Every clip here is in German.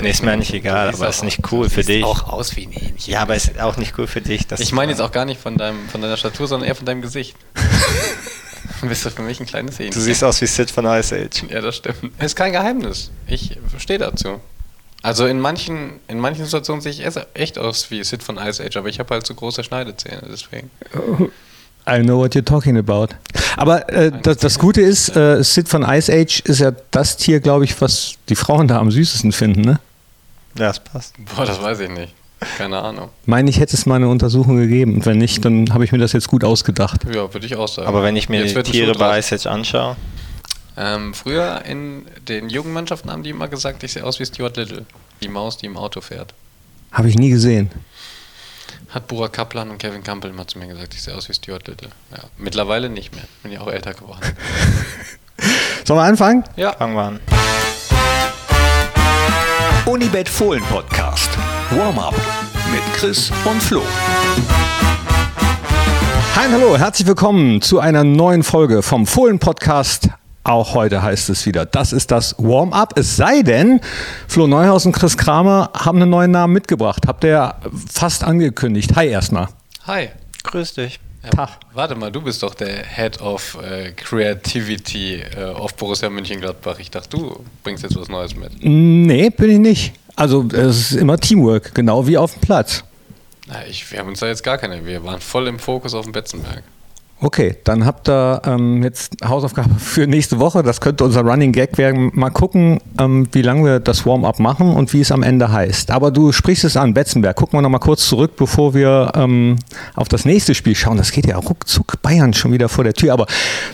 Nee, ist mir nicht egal, aber ist nicht cool für dich. auch aus wie ein Hähnchen. Ja, aber ist auch nicht cool für dich. Dass Ich meine jetzt auch gar nicht von, deinem, von deiner Statur, sondern eher von deinem Gesicht. Du bist doch für mich ein kleines Hähnchen. Du siehst aus wie Sid von Ice Age. Ja, das stimmt. Ist kein Geheimnis. Ich stehe dazu. Also in manchen, in manchen Situationen sehe ich echt aus wie Sid von Ice Age, aber ich habe halt so große Schneidezähne, deswegen. I know what you're talking about. Aber äh, das, das Gute ist, äh, Sid von Ice Age ist ja das Tier, glaube ich, was die Frauen da am süßesten finden, ne? Ja, das passt. Boah, das weiß ich nicht. Keine Ahnung. Meine ich, hätte es mal eine Untersuchung gegeben. Und wenn nicht, dann habe ich mir das jetzt gut ausgedacht. Ja, würde ich auch sagen. Aber wenn ich mir Jetzt die Tiere bei. Ice Age anschaue, Ähm, früher in den Jugendmannschaften haben die immer gesagt, ich sehe aus wie Stuart Little. Die Maus, die im Auto fährt. Habe ich nie gesehen. Hat Burak Kaplan und Kevin Campbell mal zu mir gesagt, ich sehe aus wie Stuart Little. Ja, mittlerweile nicht mehr. Bin ja auch älter geworden. Sollen wir anfangen? Ja. fangen wir an. Unibet Fohlen Podcast. Warm-up mit Chris und Flo. Hi, und hallo, herzlich willkommen zu einer neuen Folge vom Fohlen Podcast. Auch heute heißt es wieder, das ist das Warm-up. Es sei denn, Flo Neuhaus und Chris Kramer haben einen neuen Namen mitgebracht. Habt ihr ja fast angekündigt. Hi erstmal. Hi. Grüß dich. Ja. Warte mal, du bist doch der Head of äh, Creativity äh, auf Borussia Mönchengladbach. Ich dachte, du bringst jetzt was Neues mit. Nee, bin ich nicht. Also es ist immer Teamwork, genau wie auf dem Platz. Na, ich, wir haben uns da jetzt gar keine. Wir waren voll im Fokus auf dem Betzenberg. Okay, dann habt ihr ähm, jetzt Hausaufgabe für nächste Woche. Das könnte unser Running Gag werden. Mal gucken, ähm, wie lange wir das Warm-up machen und wie es am Ende heißt. Aber du sprichst es an, Betzenberg. Gucken wir noch mal kurz zurück, bevor wir ähm, auf das nächste Spiel schauen. Das geht ja ruckzuck Bayern schon wieder vor der Tür. Aber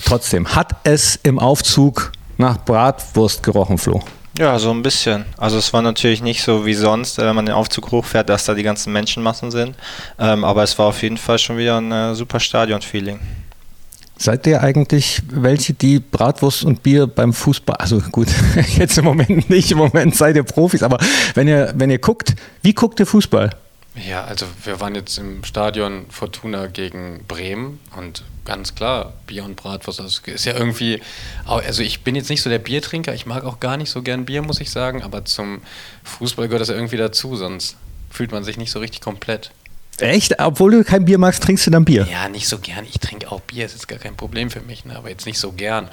trotzdem, hat es im Aufzug nach Bratwurst gerochen, Flo? Ja, so ein bisschen. Also es war natürlich nicht so wie sonst, äh, wenn man den Aufzug hochfährt, dass da die ganzen Menschenmassen sind. Ähm, aber es war auf jeden Fall schon wieder ein äh, super Stadion-Feeling. Seid ihr eigentlich welche, die Bratwurst und Bier beim Fußball, also gut, jetzt im Moment nicht, im Moment seid ihr Profis, aber wenn ihr, wenn ihr guckt, wie guckt ihr Fußball? Ja, also wir waren jetzt im Stadion Fortuna gegen Bremen und ganz klar, Bier und Bratwurst, das ist ja irgendwie, also ich bin jetzt nicht so der Biertrinker, ich mag auch gar nicht so gern Bier, muss ich sagen, aber zum Fußball gehört das ja irgendwie dazu, sonst fühlt man sich nicht so richtig komplett. Echt? Obwohl du kein Bier magst, trinkst du dann Bier? Ja, nicht so gern, ich trinke auch Bier, ist jetzt gar kein Problem für mich, ne? aber jetzt nicht so gerne.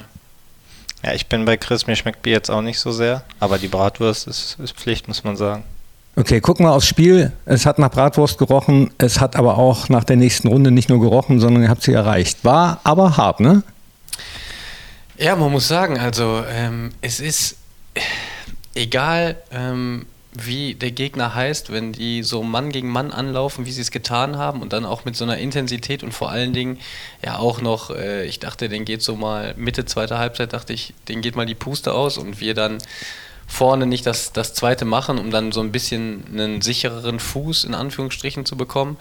Ja, ich bin bei Chris, mir schmeckt Bier jetzt auch nicht so sehr, aber die Bratwurst ist, ist Pflicht, muss man sagen. Okay, gucken wir aufs Spiel. Es hat nach Bratwurst gerochen, es hat aber auch nach der nächsten Runde nicht nur gerochen, sondern ihr habt sie erreicht. War aber hart, ne? Ja, man muss sagen, also ähm, es ist egal, ähm, wie der Gegner heißt, wenn die so Mann gegen Mann anlaufen, wie sie es getan haben und dann auch mit so einer Intensität und vor allen Dingen ja auch noch, äh, ich dachte, den geht so mal Mitte zweiter Halbzeit, dachte ich, den geht mal die Puste aus und wir dann vorne nicht das, das zweite machen, um dann so ein bisschen einen sichereren Fuß in Anführungsstrichen zu bekommen.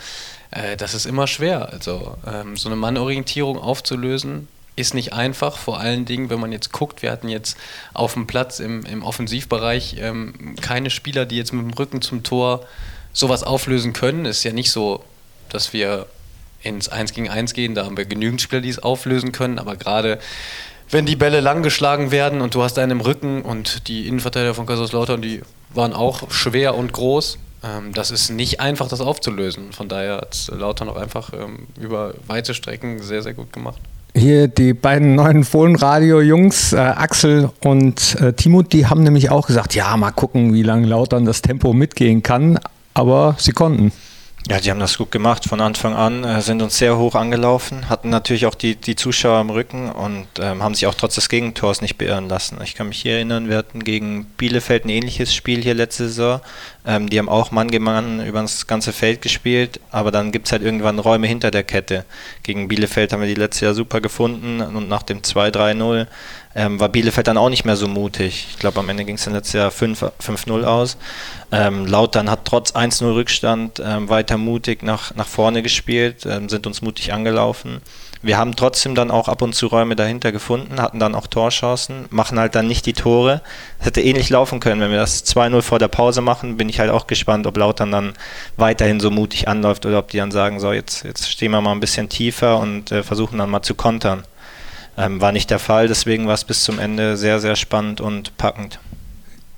Äh, das ist immer schwer. Also ähm, so eine Mannorientierung aufzulösen, ist nicht einfach, vor allen Dingen, wenn man jetzt guckt, wir hatten jetzt auf dem Platz im, im Offensivbereich ähm, keine Spieler, die jetzt mit dem Rücken zum Tor sowas auflösen können. Ist ja nicht so, dass wir ins 1 gegen 1 gehen, da haben wir genügend Spieler, die es auflösen können, aber gerade wenn die Bälle lang geschlagen werden und du hast einen im Rücken und die Innenverteidiger von Kaiserslautern, die waren auch schwer und groß, ähm, das ist nicht einfach, das aufzulösen. Von daher hat Lautern auch einfach ähm, über weite Strecken sehr, sehr gut gemacht. Hier die beiden neuen Fohlenradio-Jungs, äh, Axel und äh, Timo, die haben nämlich auch gesagt, ja, mal gucken, wie lange Lautern das Tempo mitgehen kann. Aber sie konnten. Ja, die haben das gut gemacht von Anfang an, äh, sind uns sehr hoch angelaufen, hatten natürlich auch die, die Zuschauer im Rücken und ähm, haben sich auch trotz des Gegentors nicht beirren lassen. Ich kann mich hier erinnern, wir hatten gegen Bielefeld ein ähnliches Spiel hier letzte Saison. Ähm, die haben auch Mann gegen Mann über das ganze Feld gespielt, aber dann gibt es halt irgendwann Räume hinter der Kette. Gegen Bielefeld haben wir die letzte Jahr super gefunden und nach dem 2-3-0 ähm, war Bielefeld dann auch nicht mehr so mutig. Ich glaube, am Ende ging es dann letztes Jahr 5 5-0 aus. Ähm, Lautern hat trotz 1-0 Rückstand ähm, weiter mutig nach, nach vorne gespielt, ähm, sind uns mutig angelaufen. Wir haben trotzdem dann auch ab und zu Räume dahinter gefunden, hatten dann auch Torchancen, machen halt dann nicht die Tore. Es hätte ähnlich laufen können, wenn wir das 2-0 vor der Pause machen, bin ich halt auch gespannt, ob Lautern dann weiterhin so mutig anläuft oder ob die dann sagen, so jetzt, jetzt stehen wir mal ein bisschen tiefer und äh, versuchen dann mal zu kontern. Ähm, war nicht der Fall, deswegen war es bis zum Ende sehr, sehr spannend und packend.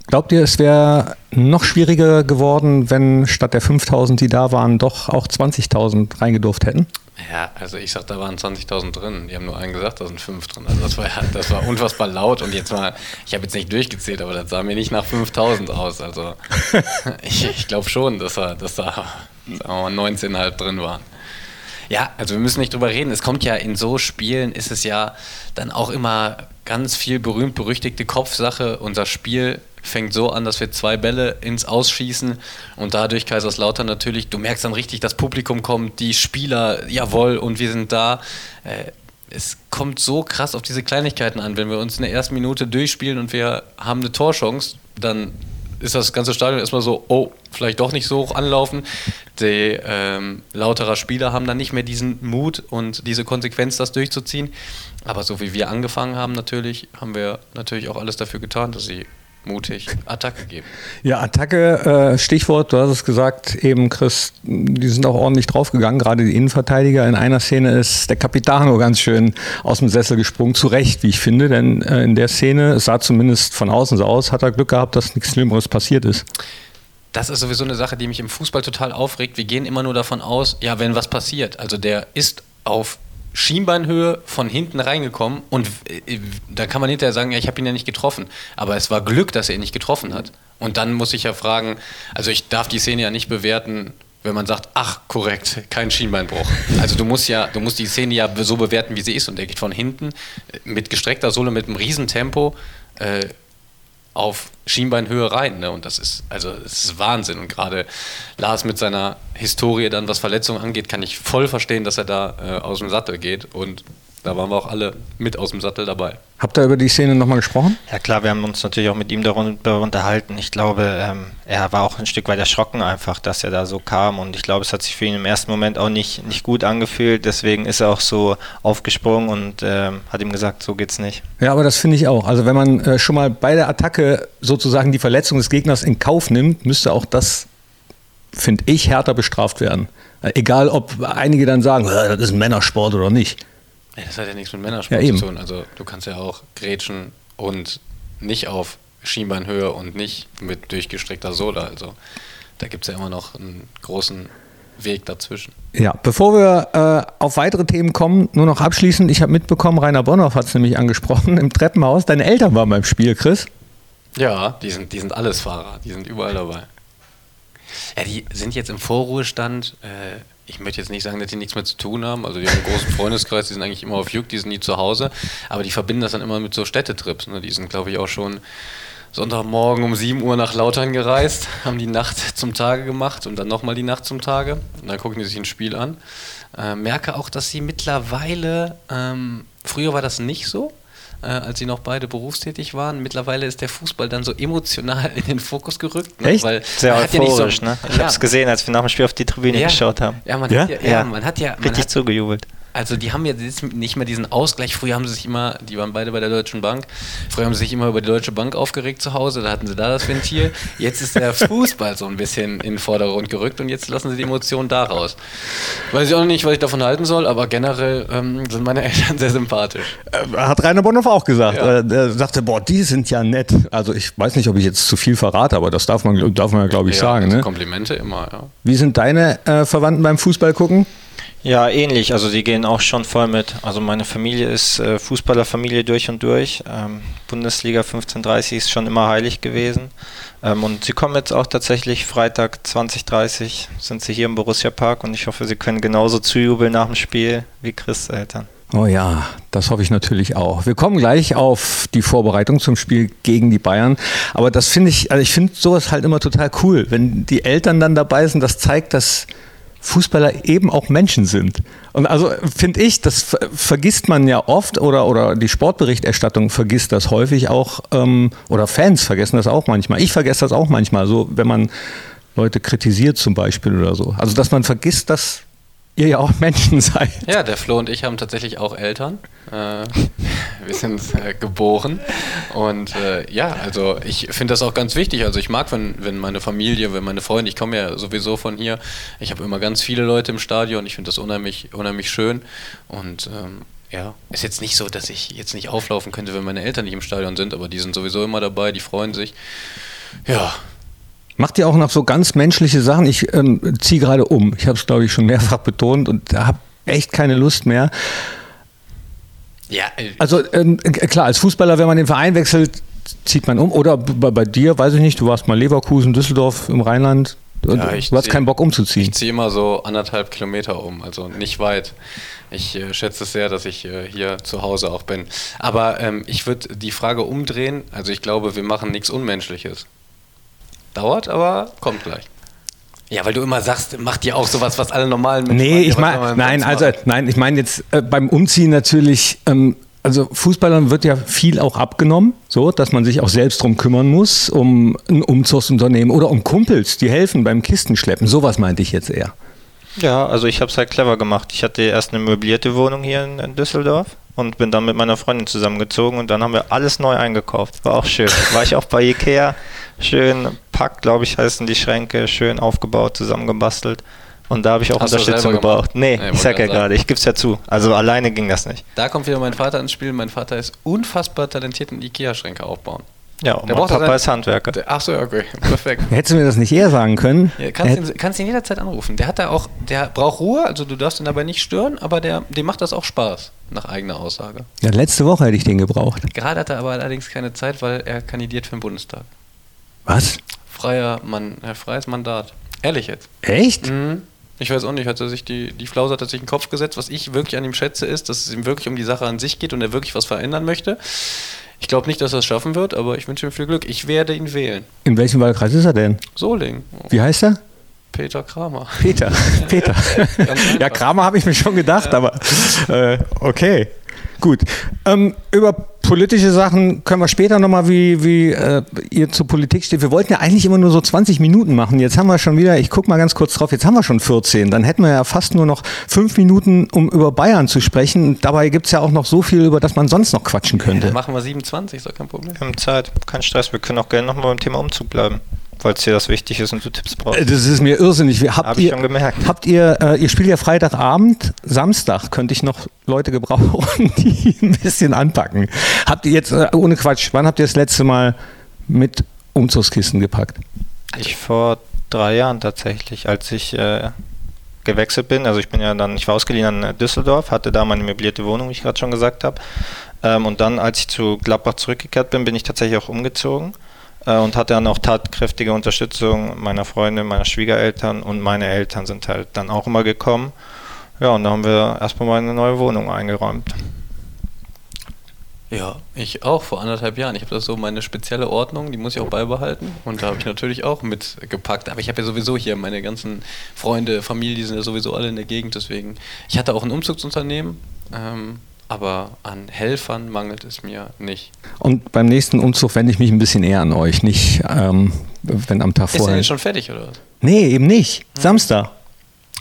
Glaubt ihr, es wäre noch schwieriger geworden, wenn statt der 5000, die da waren, doch auch 20.000 reingedurft hätten? Ja, also ich sag, da waren 20.000 drin. Die haben nur einen gesagt, da sind fünf drin. Also das war, das war unfassbar laut. Und jetzt mal, ich habe jetzt nicht durchgezählt, aber das sah mir nicht nach 5.000 aus. Also ich, ich glaube schon, dass da, dass da sagen wir mal, 19,5 drin waren. Ja, also wir müssen nicht drüber reden. Es kommt ja in so Spielen, ist es ja dann auch immer ganz viel berühmt-berüchtigte Kopfsache. Unser Spiel fängt so an, dass wir zwei Bälle ins Ausschießen und dadurch Kaiserslautern natürlich, du merkst dann richtig, das Publikum kommt, die Spieler, jawohl, und wir sind da. Äh, es kommt so krass auf diese Kleinigkeiten an. Wenn wir uns in der ersten Minute durchspielen und wir haben eine Torchance, dann ist das ganze Stadion erstmal so, oh, vielleicht doch nicht so hoch anlaufen. Die ähm, lauterer Spieler haben dann nicht mehr diesen Mut und diese Konsequenz, das durchzuziehen. Aber so wie wir angefangen haben, natürlich, haben wir natürlich auch alles dafür getan, dass sie mutig Attacke geben. Ja, Attacke, äh, Stichwort, du hast es gesagt, eben Chris, die sind auch ordentlich draufgegangen, gerade die Innenverteidiger. In einer Szene ist der Capitano ganz schön aus dem Sessel gesprungen, zu Recht, wie ich finde, denn äh, in der Szene, es sah zumindest von außen so aus, hat er Glück gehabt, dass nichts Schlimmeres passiert ist. Das ist sowieso eine Sache, die mich im Fußball total aufregt. Wir gehen immer nur davon aus, ja, wenn was passiert. Also der ist auf Schienbeinhöhe von hinten reingekommen und äh, da kann man hinterher sagen, ja, ich habe ihn ja nicht getroffen. Aber es war Glück, dass er ihn nicht getroffen hat. Und dann muss ich ja fragen, also ich darf die Szene ja nicht bewerten, wenn man sagt, ach, korrekt, kein Schienbeinbruch. Also du musst ja, du musst die Szene ja so bewerten, wie sie ist. Und der geht von hinten äh, mit gestreckter Sohle, mit einem Riesentempo äh, auf Schienbeinhöhe rein. Ne? Und das ist, also das ist Wahnsinn. Und gerade Lars mit seiner Historie dann, was Verletzungen angeht, kann ich voll verstehen, dass er da äh, aus dem Sattel geht. Und da waren wir auch alle mit aus dem Sattel dabei. Habt ihr über die Szene nochmal gesprochen? Ja klar, wir haben uns natürlich auch mit ihm darüber unterhalten. Ich glaube, ähm, er war auch ein Stück weit erschrocken einfach, dass er da so kam und ich glaube, es hat sich für ihn im ersten Moment auch nicht, nicht gut angefühlt. Deswegen ist er auch so aufgesprungen und ähm, hat ihm gesagt, so geht's nicht. Ja, aber das finde ich auch. Also wenn man äh, schon mal bei der Attacke sozusagen die Verletzung des Gegners in Kauf nimmt, müsste auch das, finde ich, härter bestraft werden. Äh, egal, ob einige dann sagen, das ist ein Männersport oder nicht. Ja, das hat ja nichts mit Männersport ja, zu tun. Also du kannst ja auch grätschen und nicht auf Schienbeinhöhe und nicht mit durchgestreckter Sohle. Also da gibt es ja immer noch einen großen Weg dazwischen. Ja, bevor wir äh, auf weitere Themen kommen, nur noch abschließend, ich habe mitbekommen, Rainer Bonhoff hat es nämlich angesprochen, im Treppenhaus, deine Eltern waren beim Spiel, Chris. Ja, die sind, die sind alles Fahrer, die sind überall dabei. Ja, die sind jetzt im Vorruhestand. Äh, ich möchte jetzt nicht sagen, dass die nichts mehr zu tun haben. Also die haben einen großen Freundeskreis, die sind eigentlich immer auf Juck, die sind nie zu Hause. Aber die verbinden das dann immer mit so Städtetrips. Ne? Die sind, glaube ich, auch schon Sonntagmorgen um 7 Uhr nach Lautern gereist, haben die Nacht zum Tage gemacht und dann nochmal die Nacht zum Tage. Und dann gucken die sich ein Spiel an. Äh, merke auch, dass sie mittlerweile, ähm, früher war das nicht so, äh, als sie noch beide berufstätig waren. Mittlerweile ist der Fußball dann so emotional in den Fokus gerückt. Ne? Echt? Weil Sehr euphorisch, ja so, ne? Ich ja. habe es gesehen, als wir nach dem Spiel auf die Tribüne ja. geschaut haben. Ja, man ja? hat ja, man hat ja man richtig hat, zugejubelt. Also die haben jetzt nicht mehr diesen Ausgleich. Früher haben sie sich immer, die waren beide bei der Deutschen Bank, früher haben sie sich immer über die Deutsche Bank aufgeregt zu Hause, da hatten sie da das Ventil. Jetzt ist der Fußball so ein bisschen in den Vordergrund gerückt und jetzt lassen sie die Emotionen da raus. Weiß ich auch nicht, was ich davon halten soll, aber generell ähm, sind meine Eltern sehr sympathisch. Äh, hat Rainer Bonhoff auch gesagt. Ja. Äh, er sagte, boah, die sind ja nett. Also ich weiß nicht, ob ich jetzt zu viel verrate, aber das darf man, darf man ja, glaube ich, ja, sagen. Also ne? Komplimente immer, ja. Wie sind deine äh, Verwandten beim Fußball gucken? Ja, ähnlich. Also die gehen auch schon voll mit. Also meine Familie ist äh, Fußballerfamilie durch und durch. Ähm, Bundesliga 1530 ist schon immer heilig gewesen. Ähm, und sie kommen jetzt auch tatsächlich Freitag 2030 sind sie hier im Borussia Park und ich hoffe, sie können genauso zujubeln nach dem Spiel wie Chris Eltern. Oh ja, das hoffe ich natürlich auch. Wir kommen gleich auf die Vorbereitung zum Spiel gegen die Bayern. Aber das finde ich, also ich finde sowas halt immer total cool, wenn die Eltern dann dabei sind. Das zeigt, dass Fußballer eben auch Menschen sind. Und also finde ich, das vergisst man ja oft oder, oder die Sportberichterstattung vergisst das häufig auch ähm, oder Fans vergessen das auch manchmal. Ich vergesse das auch manchmal, so wenn man Leute kritisiert zum Beispiel oder so. Also dass man vergisst, dass ihr ja auch Menschen seid. Ja, der Flo und ich haben tatsächlich auch Eltern. Äh, wir sind äh, geboren. Und äh, ja, also ich finde das auch ganz wichtig. Also ich mag, wenn, wenn meine Familie, wenn meine Freunde, ich komme ja sowieso von hier, ich habe immer ganz viele Leute im Stadion. Ich finde das unheimlich, unheimlich schön. Und ähm, ja, ist jetzt nicht so, dass ich jetzt nicht auflaufen könnte, wenn meine Eltern nicht im Stadion sind, aber die sind sowieso immer dabei, die freuen sich. Ja, Macht ihr auch noch so ganz menschliche Sachen? Ich ähm, ziehe gerade um. Ich habe es, glaube ich, schon mehrfach betont und habe echt keine Lust mehr. ja äh, Also ähm, äh, klar, als Fußballer, wenn man den Verein wechselt, zieht man um. Oder bei, bei dir, weiß ich nicht, du warst mal Leverkusen, Düsseldorf im Rheinland. Und Ja, ich du hast zieh- keinen Bock umzuziehen. Ich ziehe immer so anderthalb Kilometer um, also nicht weit. Ich äh, schätze es sehr, dass ich äh, hier zu Hause auch bin. Aber ähm, ich würde die Frage umdrehen. Also ich glaube, wir machen nichts Unmenschliches. Dauert, aber kommt gleich. Ja, weil du immer sagst, mach dir auch sowas, was alle normalen Menschen Nee, machen. ich meine, nein, also machen? nein, ich meine jetzt äh, beim Umziehen natürlich. Ähm, also Fußballern wird ja viel auch abgenommen, so dass man sich auch selbst drum kümmern muss, um ein Umzugsunternehmen oder um Kumpels, die helfen beim Kistenschleppen. Sowas meinte ich jetzt eher. Ja, also ich habe es halt clever gemacht. Ich hatte erst eine möblierte Wohnung hier in, in Düsseldorf und bin dann mit meiner Freundin zusammengezogen und dann haben wir alles neu eingekauft. War auch schön. War ich auch bei Ikea. Schön Pack, glaube ich, heißen die Schränke. Schön aufgebaut, zusammengebastelt. Und da habe ich auch Hast Unterstützung gebraucht. Nee, Nee, ich sag ja gerade, ich gebe es ja zu. Also alleine ging das nicht. Da kommt wieder mein Vater ins Spiel. Mein Vater ist unfassbar talentiert in Ikea-Schränke aufbauen. Ja, und Der mein braucht Papa sein- ist Handwerker. Ach so, okay, perfekt. Hättest du mir das nicht eher sagen können? Ja, kannst, ihn, kannst ihn jederzeit anrufen. Der hat da auch, der braucht Ruhe, also du darfst ihn dabei nicht stören, aber der, dem macht das auch Spaß, nach eigener Aussage. ja, letzte Woche hätte ich den gebraucht. Gerade hat er aber allerdings keine Zeit, weil er kandidiert für den Bundestag. Was? Freier Mann, äh, freies Mandat. Ehrlich jetzt. Echt? Mhm. Ich weiß auch nicht, hat er sich die, die Flause hat er sich in den Kopf gesetzt. Was ich wirklich an ihm schätze, ist, dass es ihm wirklich um die Sache an sich geht und er wirklich was verändern möchte. Ich glaube nicht, dass er es schaffen wird, aber ich wünsche ihm viel Glück. Ich werde ihn wählen. In welchem Wahlkreis ist er denn? Soling. Wie heißt er? Peter Kramer. Peter. Peter. ja, Kramer habe ich mir schon gedacht, aber äh, okay. Gut. Ähm, über politische Sachen können wir später nochmal, wie, wie äh, ihr zur Politik steht. Wir wollten ja eigentlich immer nur so 20 Minuten machen. Jetzt haben wir schon wieder, ich gucke mal ganz kurz drauf, jetzt haben wir schon 14. Dann hätten wir ja fast nur noch fünf Minuten, um über Bayern zu sprechen. Und dabei gibt es ja auch noch so viel, über das man sonst noch quatschen könnte. Dann machen wir 27, ist doch kein Problem. Wir haben Zeit, kein Stress. Wir können auch gerne nochmal beim Thema Umzug bleiben, falls dir das wichtig ist und du Tipps Äh, brauchst. Das ist mir irrsinnig. Wir- Habt Hab ich ihr, schon gemerkt. Habt ihr, äh, ihr spielt ja Freitagabend, Samstag könnte ich noch Leute gebrauchen, die ein bisschen anpacken. Habt ihr jetzt, äh, ohne Quatsch, wann habt ihr das letzte Mal mit Umzugskisten gepackt? Ich vor drei Jahren tatsächlich, als ich äh, gewechselt bin. Also ich bin ja dann, ich war ausgeliehen an äh, Düsseldorf, hatte da meine möblierte Wohnung, wie ich gerade schon gesagt habe. Ähm, und dann, als ich zu Gladbach zurückgekehrt bin, bin ich tatsächlich auch umgezogen äh, und hatte dann auch tatkräftige Unterstützung meiner Freunde, meiner Schwiegereltern und meine Eltern sind halt dann auch immer gekommen. Ja, und da haben wir erstmal mal eine neue Wohnung eingeräumt. Ja, ich auch vor anderthalb Jahren. Ich habe das so meine spezielle Ordnung, die muss ich auch beibehalten. Und da habe ich natürlich auch mitgepackt. Aber ich habe ja sowieso hier meine ganzen Freunde, Familie, die sind ja sowieso alle in der Gegend. Deswegen, ich hatte auch ein Umzugsunternehmen, ähm, aber an Helfern mangelt es mir nicht. Und beim nächsten Umzug wende ich mich ein bisschen eher an euch, nicht ähm, wenn am Tag Ist der vorher. jetzt schon fertig oder was? Nee, eben nicht. Samstag.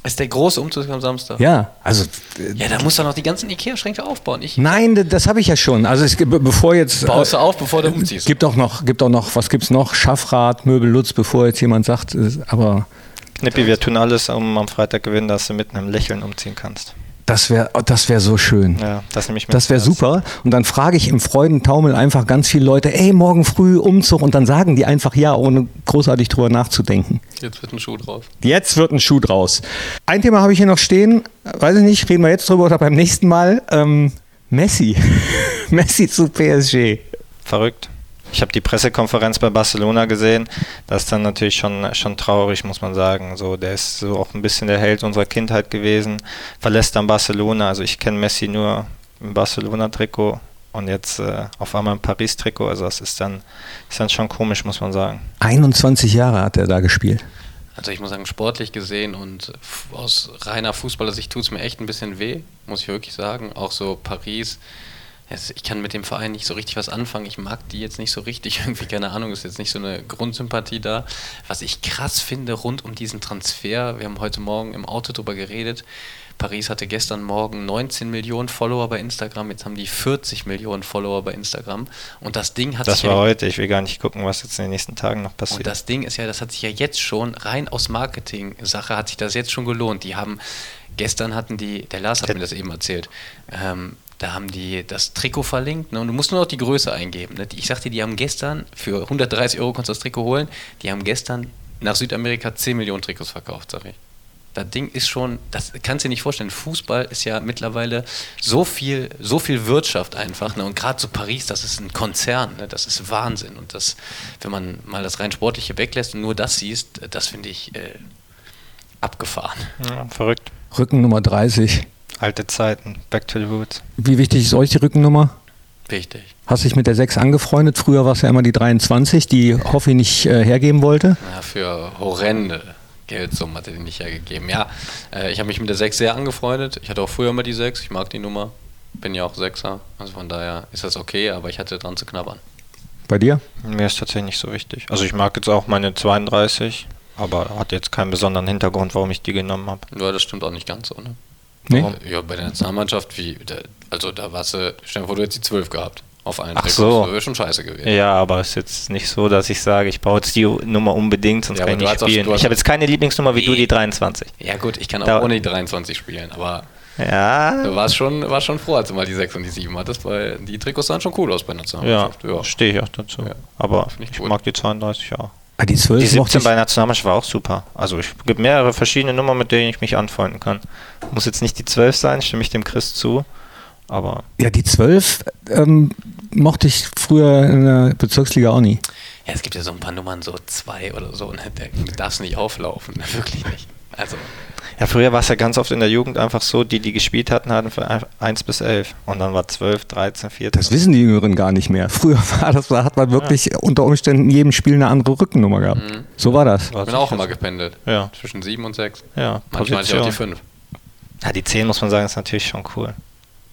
Ist der große Umzug am Samstag? Ja, also äh, Ja, da musst du noch die ganzen Ikea-Schränke aufbauen. Ich nein, das habe ich ja schon. Also es gibt, bevor jetzt baust du äh, auf, bevor du umziehst. gibt auch noch, gibt auch noch, was gibt's noch? Schaffrad, Möbel Lutz, bevor jetzt jemand sagt, äh, aber Knippi, wir tun alles, um am Freitag gewinnen, dass du mit einem Lächeln umziehen kannst. Das wäre, das wäre so schön. Ja, das nehme ich mir Das wäre super. Und dann frage ich im Freudentaumel einfach ganz viele Leute, ey, morgen früh Umzug. Und dann sagen die einfach ja, ohne großartig drüber nachzudenken. Jetzt wird ein Schuh drauf. Jetzt wird ein Schuh draus. Ein Thema habe ich hier noch stehen. Weiß ich nicht, reden wir jetzt drüber oder beim nächsten Mal. Ähm, Messi. Messi zu PSG. verrückt. Ich habe die Pressekonferenz bei Barcelona gesehen. Das ist dann natürlich schon, schon traurig, muss man sagen. So, der ist so auch ein bisschen der Held unserer Kindheit gewesen. Verlässt dann Barcelona. Also ich kenne Messi nur im Barcelona-Trikot und jetzt äh, auf einmal im Paris-Trikot. Also das ist dann, ist dann schon komisch, muss man sagen. 21 Jahre hat er da gespielt. Also ich muss sagen, sportlich gesehen und aus reiner Fußballersicht tut es mir echt ein bisschen weh, muss ich wirklich sagen. Auch so Paris. Ich kann mit dem Verein nicht so richtig was anfangen. Ich mag die jetzt nicht so richtig. Irgendwie, keine Ahnung, ist jetzt nicht so eine Grundsympathie da. Was ich krass finde rund um diesen Transfer, wir haben heute Morgen im Auto drüber geredet. Paris hatte gestern Morgen 19 Millionen Follower bei Instagram, jetzt haben die 40 Millionen Follower bei Instagram. Und das Ding hat Das sich war ja- heute. Ich will gar nicht gucken, was jetzt in den nächsten Tagen noch passiert. und das Ding ist ja, das hat sich ja jetzt schon, rein aus Marketing-Sache hat sich das jetzt schon gelohnt. Die haben, gestern hatten die, der Lars hat mir das eben erzählt, ähm, Da haben die das Trikot verlinkt ne? und du musst nur noch die Größe eingeben. Ne? Ich sagte, die haben gestern für 130 Euro kannst du das Trikot holen. Die haben gestern nach Südamerika 10 Millionen Trikots verkauft, sag ich. Das Ding ist schon, das kannst du dir nicht vorstellen. Fußball ist ja mittlerweile so viel, so viel Wirtschaft einfach. Ne? Und gerade so Paris, das ist ein Konzern, ne? das ist Wahnsinn. Und das, wenn man mal das rein Sportliche weglässt und nur das siehst, das finde ich äh, abgefahren. Ja, verrückt. Rücken Nummer 30. Alte Zeiten, back to the roots. Wie wichtig ist euch die Rückennummer? Wichtig. Hast dich mit der 6 angefreundet? Früher war es ja immer die 23, die Hoffi nicht äh, hergeben wollte. Ja, für horrende Geldsummen hat er die nicht hergegeben. Ja, äh, ich habe mich mit der 6 sehr angefreundet. Ich hatte auch früher immer die 6. Ich mag die Nummer. Bin ja auch Sechser. Also von daher ist das okay, aber ich hatte dran zu knabbern. Bei dir? Mir ist tatsächlich nicht so wichtig. Also ich mag jetzt auch meine 32, aber hat jetzt keinen besonderen Hintergrund, warum ich die genommen habe. Ja, das stimmt auch nicht ganz so, ne? Nee? Ja, bei der Nationalmannschaft, wie, also da warst du, stell dir vor, du hättest die 12 gehabt. Auf allen Ach Trikots. so. Das wäre schon scheiße gewesen. Ja, aber es ist jetzt nicht so, dass ich sage, ich brauche jetzt die Nummer unbedingt, sonst Ja, kann ich nicht auch- spielen. hast- ich habe jetzt keine Lieblingsnummer wie du, die 23. Ja, gut, ich kann auch Da- ohne die 23 spielen, aber Ja, du warst schon, warst schon froh, als du mal die 6 und die 7 hattest, weil die Trikots sahen schon cool aus bei der ja, Nationalmannschaft. stehe ich auch dazu. Ja. Aber ich ich mag die 32 ja. Ah, die 12 Die mochte 17 ich. bei Nationalmannschaft war auch super. Also es gibt mehrere verschiedene Nummern, mit denen ich mich anfreunden kann. Muss jetzt nicht die 12 sein, stimme ich dem Chris zu. Aber Ja, die 12 ähm, mochte ich früher in der Bezirksliga auch nie. Ja, es gibt ja so ein paar Nummern, so 2 oder so, ne? da darfst du nicht auflaufen, wirklich nicht. Also, ja, früher war es ja ganz oft in der Jugend einfach so, die, die gespielt hatten, hatten von 1 bis 11. Und dann war 12, 13, 14. Das wissen die Jüngeren gar nicht mehr. Früher war das, da hat man wirklich unter Umständen in jedem Spiel eine andere Rückennummer gehabt. So war das. War ich bin auch immer gependelt. Ja. Zwischen 7 und 6. Ja, Manchmal hatte ich auch die Position. 5. Ja, die 10 muss man sagen, ist natürlich schon cool.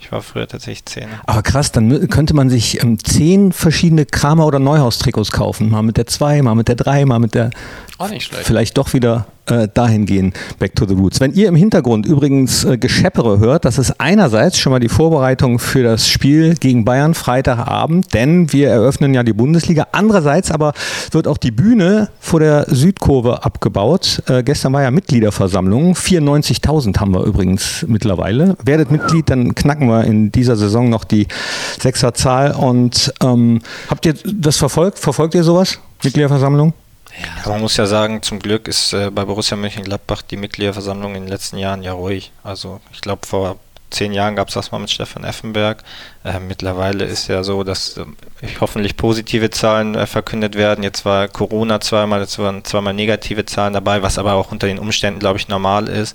Ich war früher tatsächlich 10. Aber krass, dann könnte man sich ähm, zehn verschiedene Kramer- oder Neuhaus-Trikots kaufen. Mal mit der 2, mal mit der 3, mal mit der. Auch nicht schlecht. Vielleicht doch wieder äh, dahin gehen, back to the roots. Wenn ihr im Hintergrund übrigens äh, Gescheppere hört, das ist einerseits schon mal die Vorbereitung für das Spiel gegen Bayern Freitagabend, denn wir eröffnen ja die Bundesliga. Andererseits aber wird auch die Bühne vor der Südkurve abgebaut. Äh, gestern war ja Mitgliederversammlung. 94.000 haben wir übrigens mittlerweile. Werdet Mitglied, dann knacken wir in dieser Saison noch die Sechserzahl. Und ähm, habt ihr das verfolgt? Verfolgt ihr sowas? Mitgliederversammlung? Aber man muss ja sagen, zum Glück ist äh, bei Borussia Mönchengladbach die Mitgliederversammlung in den letzten Jahren ja ruhig. Also ich glaube, vor zehn Jahren gab es das mal mit Stefan Effenberg. Äh, mittlerweile ist ja so, dass ähm, hoffentlich positive Zahlen äh, verkündet werden. Jetzt war Corona zweimal, jetzt waren zweimal negative Zahlen dabei, was aber auch unter den Umständen, glaube ich, normal ist.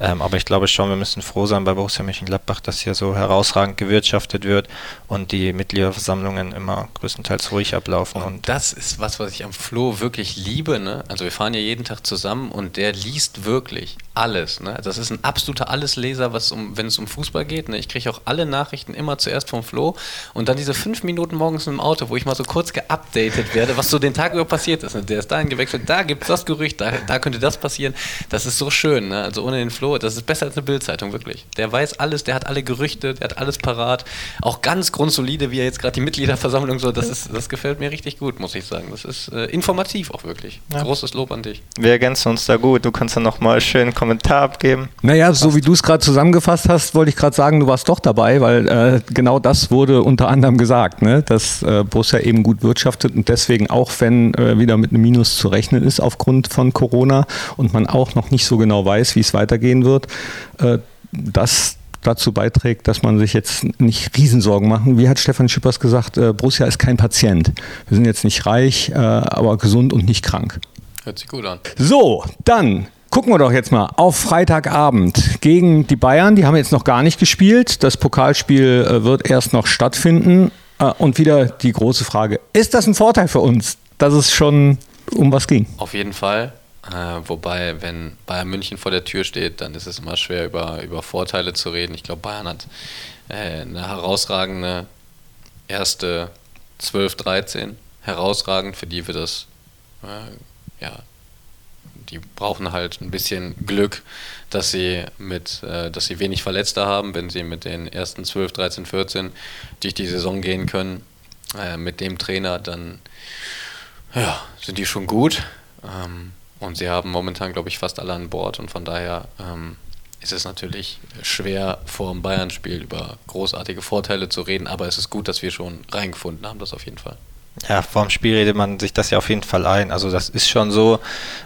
Ähm, aber ich glaube schon, wir müssen froh sein bei Borussia Mönchengladbach, dass hier so herausragend gewirtschaftet wird und die Mitgliederversammlungen immer größtenteils ruhig ablaufen. Und Und das ist was, was ich am Flo wirklich liebe. Ne? Also wir fahren ja jeden Tag zusammen und der liest wirklich alles. Ne? Das ist ein absoluter Allesleser, was um, wenn es um Fußball geht. Ne? Ich kriege auch alle Nachrichten immer zuerst vom Flo und dann diese fünf Minuten morgens im Auto, wo ich mal so kurz geupdatet werde, was so den Tag über passiert ist. Der ist dahin gewechselt, da gibt es das Gerücht, da, da könnte das passieren. Das ist so schön. Ne? Also ohne den Flo, das ist besser als eine Bildzeitung, wirklich. Der weiß alles, der hat alle Gerüchte, der hat alles parat. Auch ganz grundsolide, wie er jetzt gerade die Mitgliederversammlung so, das, ist, das gefällt mir richtig gut, muss ich sagen. Das ist äh, informativ auch wirklich. Ja. Großes Lob an dich. wir ergänzen uns da gut. Du kannst dann nochmal schön einen Kommentar abgeben. Naja, so wie du es gerade zusammengefasst hast, wollte ich gerade sagen, du warst doch dabei, weil äh, genau das wurde unter anderem gesagt, ne? dass äh, Borussia eben gut wirtschaftet und deswegen auch, wenn äh, wieder mit einem Minus zu rechnen ist aufgrund von Corona und man auch noch nicht so genau weiß, wie es weitergehen wird, äh, das dazu beiträgt, dass man sich jetzt nicht Riesensorgen machen. Wie hat Stefan Schippers gesagt, äh, Borussia ist kein Patient. Wir sind jetzt nicht reich, äh, aber gesund und nicht krank. Hört sich gut an. So, dann gucken wir doch jetzt mal auf Freitagabend gegen die Bayern. Die haben jetzt noch gar nicht gespielt. Das Pokalspiel äh, wird erst noch stattfinden. Äh, und wieder die große Frage: Ist das ein Vorteil für uns, dass es schon um was ging? Auf jeden Fall. Äh, wobei, wenn Bayern München vor der Tür steht, dann ist es immer schwer, über, über Vorteile zu reden. Ich glaube, Bayern hat eine herausragende erste 12, 13. Herausragend, für die wir das, ja, die brauchen halt ein bisschen Glück, dass sie mit, äh, dass sie wenig Verletzte haben, wenn sie mit den ersten 12, 13, 14 durch die Saison gehen können. Äh, mit dem Trainer, dann ja, sind die schon gut. Ähm, und sie haben momentan, glaube ich, fast alle an Bord und von daher ähm, ist es natürlich schwer, vor dem Bayern-Spiel über großartige Vorteile zu reden, aber es ist gut, dass wir schon reingefunden haben, das auf jeden Fall. Ja, vor dem Spiel redet man sich das ja auf jeden Fall ein. Also das ist schon so,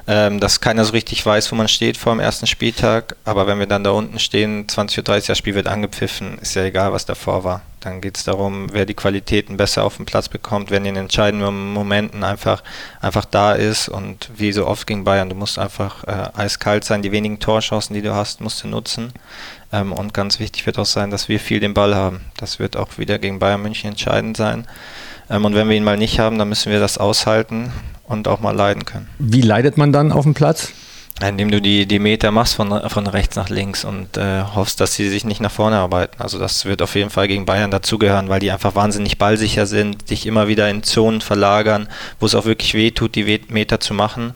ähm, dass keiner so richtig weiß, wo man steht vor dem ersten Spieltag. Aber wenn wir dann da unten stehen, 20.30 Uhr, das Spiel wird angepfiffen, ist ja egal, was davor war. Dann geht es darum, wer die Qualitäten besser auf den Platz bekommt, wer in den entscheidenden Momenten einfach, einfach da ist. Und wie so oft gegen Bayern, du musst einfach äh, eiskalt sein. Die wenigen Torchancen, die du hast, musst du nutzen. Ähm, und ganz wichtig wird auch sein, dass wir viel den Ball haben. Das wird auch wieder gegen Bayern München entscheidend sein. Ähm, und wenn wir ihn mal nicht haben, dann müssen wir das aushalten und auch mal leiden können. Wie leidet man dann auf dem Platz? Indem du die, die Meter machst von, von rechts nach links und äh, hoffst, dass sie sich nicht nach vorne arbeiten. Also das wird auf jeden Fall gegen Bayern dazugehören, weil die einfach wahnsinnig ballsicher sind, dich immer wieder in Zonen verlagern, wo es auch wirklich weh tut, die Meter zu machen.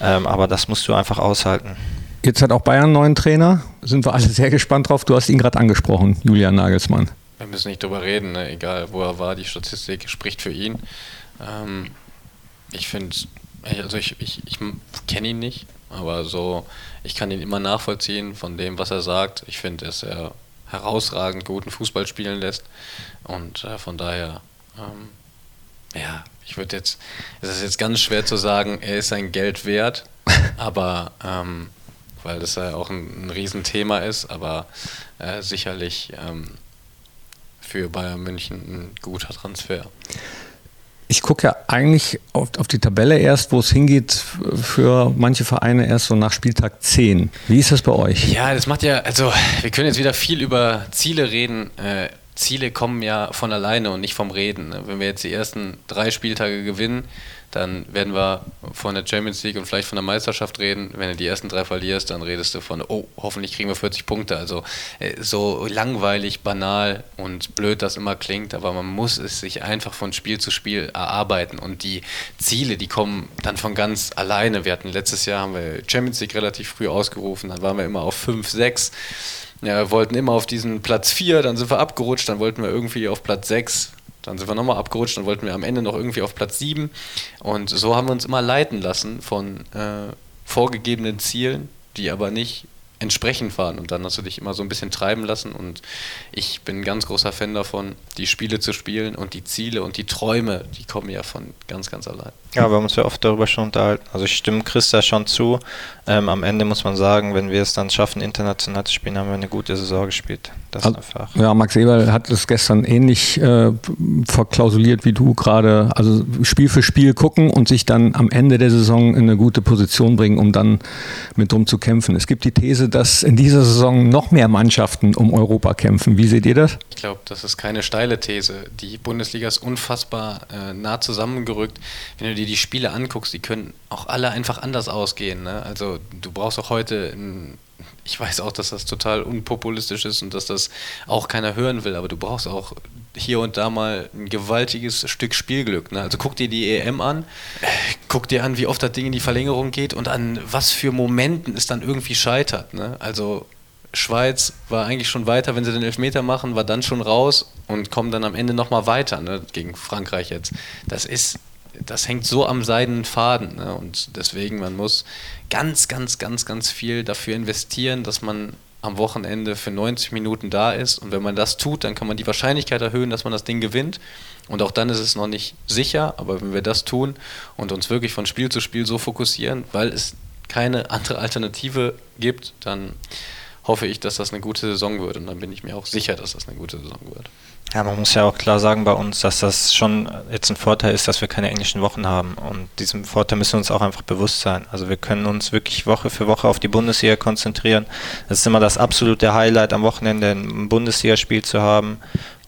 Ähm, aber das musst du einfach aushalten. Jetzt hat auch Bayern einen neuen Trainer. Sind wir alle sehr gespannt drauf. Du hast ihn gerade angesprochen, Julian Nagelsmann. Wir müssen nicht drüber reden, ne? egal wo er war, die Statistik spricht für ihn. Ähm, ich finde, also ich, ich, ich kenne ihn nicht, aber so, ich kann ihn immer nachvollziehen von dem, was er sagt. Ich finde, dass er herausragend guten Fußball spielen lässt und äh, von daher, ähm, ja, ich würde jetzt, es ist jetzt ganz schwer zu sagen, er ist sein Geld wert, aber ähm, weil das ja auch ein, ein Riesenthema ist, aber äh, sicherlich ähm, für Bayern München ein guter Transfer. Ich gucke ja eigentlich auf, auf, die Tabelle erst, wo es hingeht für manche Vereine erst so nach Spieltag 10. Wie ist das bei euch? Ja, das macht ja, also wir können jetzt wieder viel über Ziele reden. Äh, Ziele kommen ja von alleine und nicht vom Reden. Wenn wir jetzt die ersten drei Spieltage gewinnen, dann werden wir von der Champions League und vielleicht von der Meisterschaft reden. Wenn du die ersten drei verlierst, dann redest du von, oh, hoffentlich kriegen wir 40 Punkte. Also äh, so langweilig, banal und blöd das immer klingt, aber man muss es sich einfach von Spiel zu Spiel erarbeiten und die Ziele, die kommen dann von ganz alleine. Wir hatten letztes Jahr haben wir Champions League relativ früh ausgerufen, dann waren wir immer auf 5, 6. Ja, wir wollten immer auf diesen Platz 4, dann sind wir abgerutscht, dann wollten wir irgendwie auf Platz 6 dann sind wir nochmal abgerutscht, dann wollten wir am Ende noch irgendwie auf Platz 7. Und so haben wir uns immer leiten lassen von äh, vorgegebenen Zielen, die aber nicht entsprechend waren. Und dann hast du dich immer so ein bisschen treiben lassen. Und ich bin ein ganz großer Fan davon, die Spiele zu spielen und die Ziele und die Träume, die kommen ja von ganz, ganz allein. Ja, wir haben uns ja oft darüber schon unterhalten. Also ich stimme Chris da schon zu. Ähm, am Ende muss man sagen, wenn wir es dann schaffen, international zu spielen, haben wir eine gute Saison gespielt. Das also, einfach. Ja, Max Eberl hat es gestern ähnlich äh, verklausuliert wie du gerade. Also Spiel für Spiel gucken und sich dann am Ende der Saison in eine gute Position bringen, um dann mit drum zu kämpfen. Es gibt die These, dass in dieser Saison noch mehr Mannschaften um Europa kämpfen. Wie seht ihr das? Ich glaube, das ist keine steile These. Die Bundesliga ist unfassbar äh, nah zusammengerückt. Wenn du dir die Spiele anguckst, die können auch alle einfach anders ausgehen. Ne? Also du brauchst auch heute, ein, ich weiß auch, dass das total unpopulistisch ist und dass das auch keiner hören will, aber du brauchst auch hier und da mal ein gewaltiges Stück Spielglück. Ne? Also guck dir die EM an, guck dir an, wie oft das Ding in die Verlängerung geht und an was für Momenten es dann irgendwie scheitert. Ne? Also Schweiz war eigentlich schon weiter, wenn sie den Elfmeter machen, war dann schon raus und kommen dann am Ende nochmal weiter ne? gegen Frankreich jetzt. Das ist das hängt so am seidenen Faden. Ne? Und deswegen, man muss ganz, ganz, ganz, ganz viel dafür investieren, dass man am Wochenende für 90 Minuten da ist. Und wenn man das tut, dann kann man die Wahrscheinlichkeit erhöhen, dass man das Ding gewinnt. Und auch dann ist es noch nicht sicher, aber wenn wir das tun und uns wirklich von Spiel zu Spiel so fokussieren, weil es keine andere Alternative gibt, dann hoffe ich, dass das eine gute Saison wird. Und dann bin ich mir auch sicher, dass das eine gute Saison wird. Ja, man muss ja auch klar sagen bei uns, dass das schon jetzt ein Vorteil ist, dass wir keine englischen Wochen haben. Und diesem Vorteil müssen wir uns auch einfach bewusst sein. Also wir können uns wirklich Woche für Woche auf die Bundesliga konzentrieren. Das ist immer das absolute Highlight am Wochenende, ein Bundesligaspiel zu haben.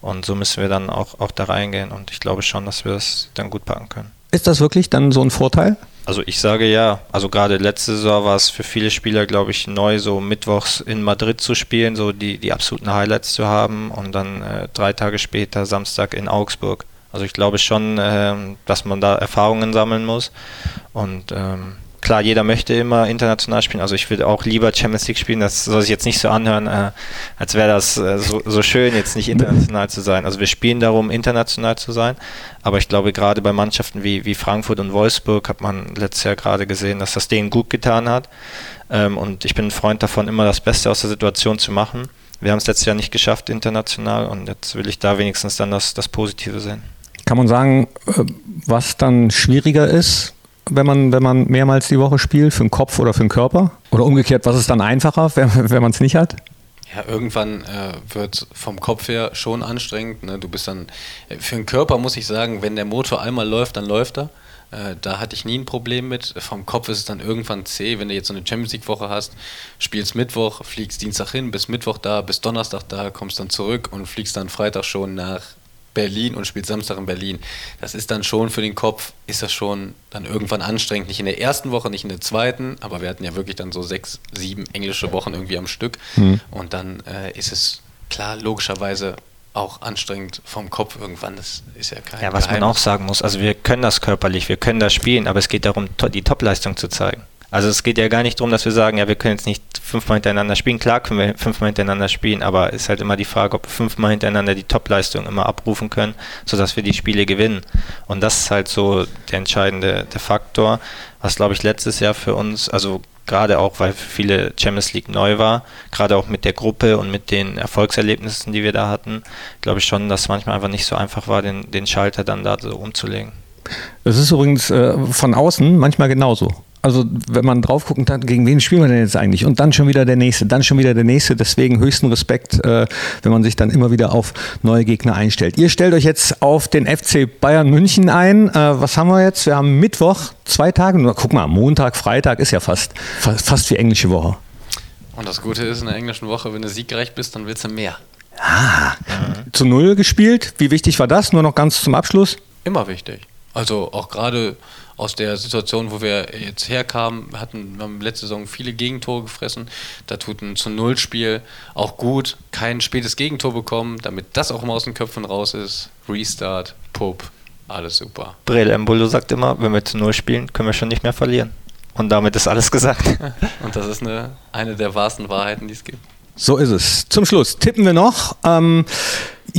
Und so müssen wir dann auch, auch da reingehen. Und ich glaube schon, dass wir das dann gut packen können. Ist das wirklich dann so ein Vorteil? Also ich sage ja. Also gerade letzte Saison war es für viele Spieler, glaube ich, neu, so mittwochs in Madrid zu spielen, so die, die absoluten Highlights zu haben und dann äh, drei Tage später Samstag in Augsburg. Also ich glaube schon, äh, dass man da Erfahrungen sammeln muss. Und ähm, klar, jeder möchte immer international spielen. Also ich würde auch lieber Champions League spielen. Das soll sich jetzt nicht so anhören, äh, als wäre das äh, so, so schön, jetzt nicht international zu sein. Also wir spielen darum, international zu sein. Aber ich glaube, gerade bei Mannschaften wie, wie Frankfurt und Wolfsburg hat man letztes Jahr gerade gesehen, dass das denen gut getan hat. Ähm, und ich bin ein Freund davon, immer das Beste aus der Situation zu machen. Wir haben es letztes Jahr nicht geschafft international und jetzt will ich da wenigstens dann das, das Positive sehen. Kann man sagen, äh, was dann schwieriger ist, wenn man, wenn man mehrmals die Woche spielt, für den Kopf oder für den Körper? Oder umgekehrt, was ist dann einfacher, wenn, wenn man es nicht hat? Ja, irgendwann äh, wird vom Kopf her schon anstrengend. Ne? Du bist dann, äh, für den Körper muss ich sagen, wenn der Motor einmal läuft, dann läuft er. Äh, da hatte ich nie ein Problem mit. Vom Kopf ist es dann irgendwann zäh, wenn du jetzt so eine Champions League-Woche hast, spielst Mittwoch, fliegst Dienstag hin, bist Mittwoch da, bist Donnerstag da, kommst dann zurück und fliegst dann Freitag schon nach Berlin und spielt Samstag in Berlin. Das ist dann schon für den Kopf, ist das schon dann irgendwann anstrengend. Nicht in der ersten Woche, nicht in der zweiten, aber wir hatten ja wirklich dann so sechs, sieben englische Wochen irgendwie am Stück. Mhm. Und dann äh, ist es klar, logischerweise auch anstrengend vom Kopf irgendwann. Das ist ja kein Ja, was Geheimnis. man auch sagen muss, also wir können das körperlich, wir können das spielen, aber es geht darum, die Topleistung zu zeigen. Also es geht ja gar nicht darum, dass wir sagen, ja, wir können jetzt nicht fünfmal hintereinander spielen. Klar können wir fünfmal hintereinander spielen, aber es ist halt immer die Frage, ob wir fünfmal hintereinander die Topleistung immer abrufen können, sodass wir die Spiele gewinnen. Und das ist halt so der entscheidende der Faktor, was glaube ich letztes Jahr für uns, also gerade auch, weil viele Champions League neu war, gerade auch mit der Gruppe und mit den Erfolgserlebnissen, die wir da hatten, glaube ich schon, dass manchmal einfach nicht so einfach war, den, den Schalter dann da so umzulegen. Es ist übrigens äh, von außen manchmal genauso. Also wenn man drauf gucken kann, gegen wen spielen wir denn jetzt eigentlich? Und dann schon wieder der nächste, dann schon wieder der nächste. Deswegen höchsten Respekt, äh, wenn man sich dann immer wieder auf neue Gegner einstellt. Ihr stellt euch jetzt auf den FC Bayern München ein. Äh, was haben wir jetzt? Wir haben Mittwoch, zwei Tage. Guck mal, Montag, Freitag ist ja fast, fast wie englische Woche. Und das Gute ist, in der englischen Woche, wenn du siegreich bist, dann willst du mehr. Ah, mhm. zu Null gespielt. Wie wichtig war das? Nur noch ganz zum Abschluss. Immer wichtig. Also auch gerade aus der Situation, wo wir jetzt herkamen, hatten wir haben letzte Saison viele Gegentore gefressen. Da tut ein zu Null Spiel auch gut. Kein spätes Gegentor bekommen, damit das auch mal aus den Köpfen raus ist. Restart, Pup, alles super. Brel Embolo sagt immer, wenn wir zu Null spielen, können wir schon nicht mehr verlieren. Und damit ist alles gesagt. Und das ist eine, eine der wahrsten Wahrheiten, die es gibt. So ist es. Zum Schluss tippen wir noch. Ähm,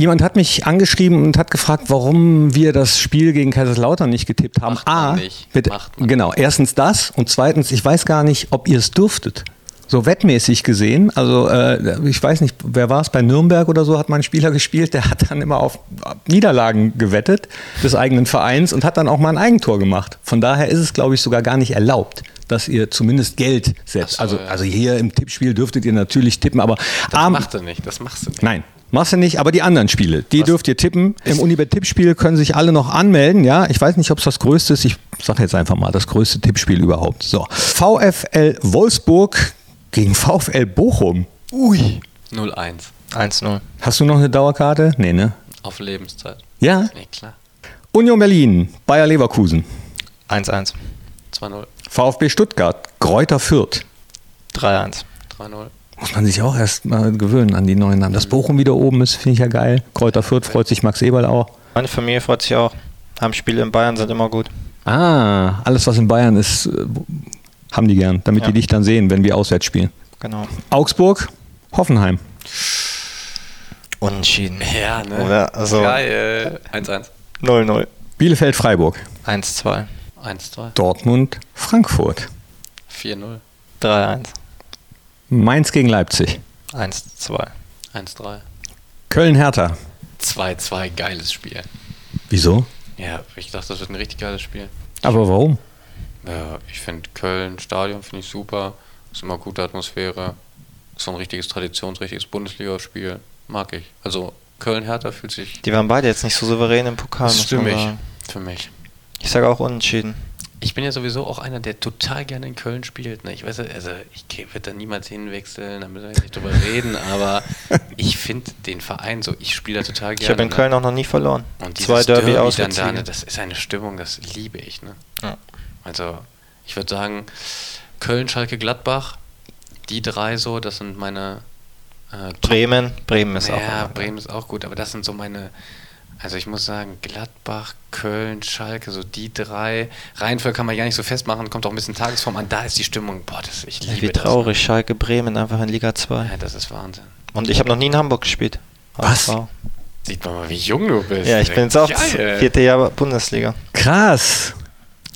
Jemand hat mich angeschrieben und hat gefragt, warum wir das Spiel gegen Kaiserslautern nicht getippt haben. Macht A, nicht. Bitte, genau. Erstens das und zweitens, ich weiß gar nicht, ob ihr es durftet. So wettmäßig gesehen, also äh, ich weiß nicht, wer war es bei Nürnberg oder so, hat mein Spieler gespielt, der hat dann immer auf Niederlagen gewettet des eigenen Vereins und hat dann auch mal ein Eigentor gemacht. Von daher ist es, glaube ich, sogar gar nicht erlaubt, dass ihr zumindest Geld setzt. So, also, ja. also hier im Tippspiel dürftet ihr natürlich tippen, aber das machst du nicht, das machst du nicht. Nein, Machst du nicht, aber die anderen Spiele, die Was? dürft ihr tippen. Im Unibet-Tippspiel können sich alle noch anmelden. Ja, ich weiß nicht, ob es das größte ist. Ich sage jetzt einfach mal das größte Tippspiel überhaupt. So, VfL Wolfsburg gegen VfL Bochum. Ui. 0-1. 1-0. Hast du noch eine Dauerkarte? Nee, ne? Auf Lebenszeit. Ja? Nee, klar. Union Berlin, Bayer Leverkusen. 1-1. 2-0. VfB Stuttgart, Kräuter Fürth. 3-1. 3-0. Muss man sich auch erst mal gewöhnen an die neuen Namen. Dass Bochum wieder oben ist, finde ich ja geil. Kräuter Fürth freut sich Max Eberl auch. Meine Familie freut sich auch. Heimspiele in Bayern sind immer gut. Ah, alles was in Bayern ist, haben die gern, damit ja. die dich dann sehen, wenn wir auswärts spielen. Genau. Augsburg, Hoffenheim. Unentschieden. Ja, ne? Oder? Also Geil. 1-1. 0-0. Bielefeld, Freiburg. 1-2. 1-2. Dortmund, Frankfurt. 4-0. 3-1. Mainz gegen Leipzig. 1-2. 1-3. Köln-Hertha. 2-2, geiles Spiel. Wieso? Ja, ich dachte, das wird ein richtig geiles Spiel. Aber warum? Ja, ich finde Köln, Stadion finde ich super. Ist immer gute Atmosphäre. Ist so ein richtiges traditionsrichtiges Bundesligaspiel. Mag ich. Also Köln-Hertha fühlt sich. Die waren beide jetzt nicht so souverän im Pokal. Das ist für mich. Für mich. Ich sage auch unentschieden ich bin ja sowieso auch einer, der total gerne in Köln spielt. Ne? Ich weiß, also ich werde da niemals hinwechseln, da müssen wir nicht drüber reden, aber ich finde den Verein so, ich spiele da total gerne. Ich habe in Köln ne? auch noch nie verloren. Und Zwei Derby, Derby dann da, ne, das ist eine Stimmung, das liebe ich. Ne? Ja. Also ich würde sagen, Köln, Schalke, Gladbach, die drei so, das sind meine äh, Bremen, Bremen ist ja, auch. Ja, Bremen ist auch gut, aber das sind so meine Also ich muss sagen, Gladbach, Köln, Schalke, so die drei. Reihenfolge kann man gar nicht so festmachen, kommt auch ein bisschen Tagesform an. Da ist die Stimmung, boah, das, ich liebe Wie das. traurig, Schalke Bremen einfach in Liga 2. Ja, das ist Wahnsinn. Und ich habe noch nie in Hamburg gespielt. Was? HSV. Sieht man mal, wie jung du bist. Ja, ich bin jetzt auch Geil. vierte Jahr Bundesliga. Krass.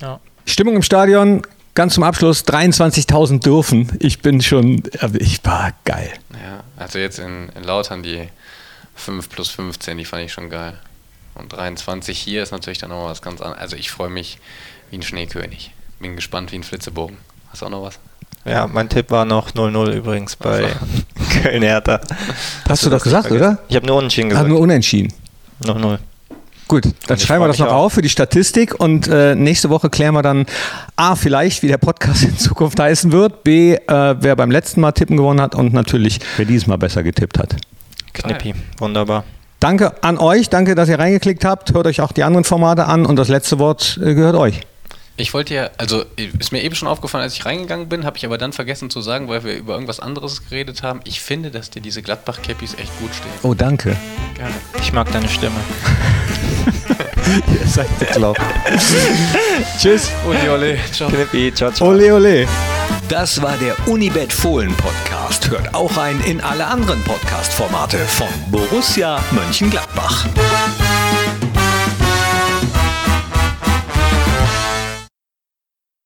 Ja. Stimmung im Stadion, ganz zum Abschluss, 23.000 dürfen. Ich bin schon, also ich war geil. Ja, also jetzt in, in Lautern die 5 plus 15, die fand ich schon geil. Und 23 hier ist natürlich dann noch was ganz anderes. Also ich freue mich wie ein Schneekönig. Bin gespannt wie ein Flitzebogen. Hast du auch noch was? Ja, mein Tipp war noch 0-0 übrigens bei Köln-Hertha. Hast du doch gesagt, oder? Ich habe nur Unentschieden gesagt. nur unentschieden. 0-0. Gut, dann schreiben wir das noch auch. auf für die Statistik und äh, nächste Woche klären wir dann A, vielleicht, wie der Podcast in Zukunft heißen wird, B, äh, wer beim letzten Mal tippen gewonnen hat und natürlich, wer dieses Mal besser getippt hat. Knippi. Wunderbar. Danke an euch, danke, dass ihr reingeklickt habt. Hört euch auch die anderen Formate an und das letzte Wort äh, gehört euch. Ich wollte ja, also ist mir eben schon aufgefallen, als ich reingegangen bin, habe ich aber dann vergessen zu sagen, weil wir über irgendwas anderes geredet haben. Ich finde, dass dir diese Gladbach-Cappies echt gut stehen. Oh, danke. Gerne. Ich mag deine Stimme. Ihr seid bekloppt. Tschüss. Ole, ole. Ciao. Knippi, ciao, ciao. Ole, ole. Das war der Unibet Fohlen Podcast. Hört auch rein in alle anderen Podcast-Formate von Borussia Mönchengladbach.